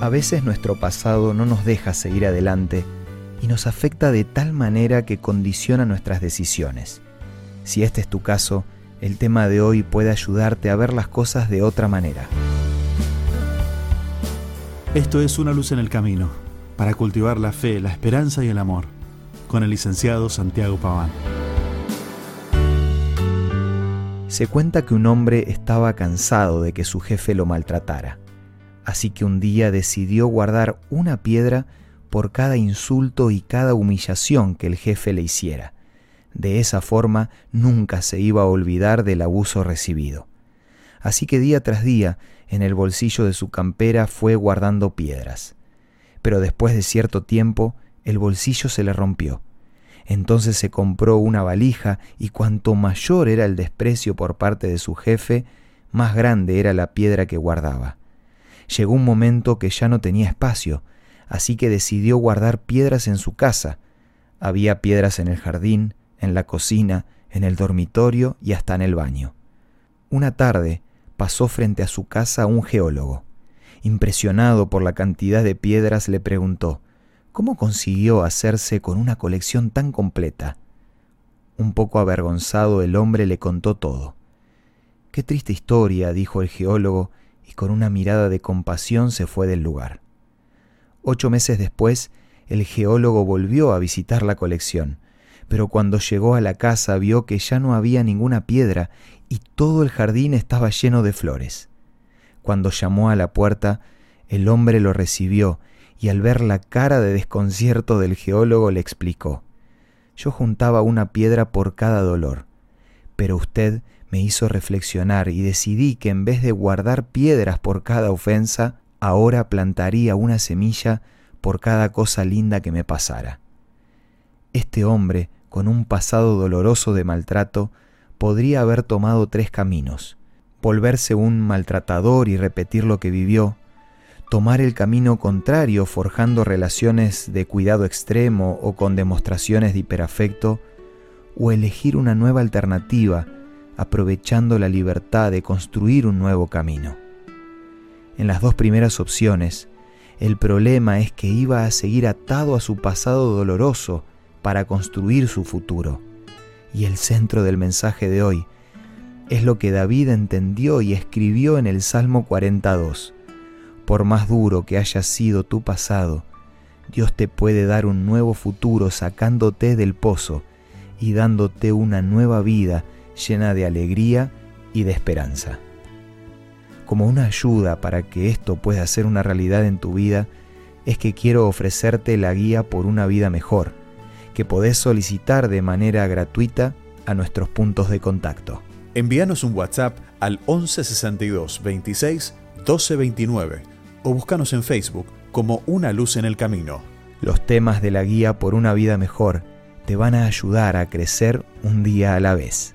A veces nuestro pasado no nos deja seguir adelante y nos afecta de tal manera que condiciona nuestras decisiones. Si este es tu caso, el tema de hoy puede ayudarte a ver las cosas de otra manera. Esto es Una luz en el camino, para cultivar la fe, la esperanza y el amor, con el licenciado Santiago Paván. Se cuenta que un hombre estaba cansado de que su jefe lo maltratara así que un día decidió guardar una piedra por cada insulto y cada humillación que el jefe le hiciera. De esa forma nunca se iba a olvidar del abuso recibido. Así que día tras día, en el bolsillo de su campera fue guardando piedras. Pero después de cierto tiempo, el bolsillo se le rompió. Entonces se compró una valija y cuanto mayor era el desprecio por parte de su jefe, más grande era la piedra que guardaba. Llegó un momento que ya no tenía espacio, así que decidió guardar piedras en su casa. Había piedras en el jardín, en la cocina, en el dormitorio y hasta en el baño. Una tarde pasó frente a su casa un geólogo. Impresionado por la cantidad de piedras, le preguntó, ¿cómo consiguió hacerse con una colección tan completa? Un poco avergonzado el hombre le contó todo. Qué triste historia, dijo el geólogo, y con una mirada de compasión se fue del lugar. Ocho meses después, el geólogo volvió a visitar la colección, pero cuando llegó a la casa vio que ya no había ninguna piedra y todo el jardín estaba lleno de flores. Cuando llamó a la puerta, el hombre lo recibió y al ver la cara de desconcierto del geólogo le explicó, Yo juntaba una piedra por cada dolor, pero usted me hizo reflexionar y decidí que en vez de guardar piedras por cada ofensa, ahora plantaría una semilla por cada cosa linda que me pasara. Este hombre, con un pasado doloroso de maltrato, podría haber tomado tres caminos. Volverse un maltratador y repetir lo que vivió, tomar el camino contrario forjando relaciones de cuidado extremo o con demostraciones de hiperafecto, o elegir una nueva alternativa aprovechando la libertad de construir un nuevo camino. En las dos primeras opciones, el problema es que iba a seguir atado a su pasado doloroso para construir su futuro. Y el centro del mensaje de hoy es lo que David entendió y escribió en el Salmo 42. Por más duro que haya sido tu pasado, Dios te puede dar un nuevo futuro sacándote del pozo y dándote una nueva vida llena de alegría y de esperanza. Como una ayuda para que esto pueda ser una realidad en tu vida, es que quiero ofrecerte la guía por una vida mejor, que podés solicitar de manera gratuita a nuestros puntos de contacto. Envíanos un WhatsApp al 1162 26 1229 o búscanos en Facebook como Una Luz en el Camino. Los temas de la guía por una vida mejor te van a ayudar a crecer un día a la vez.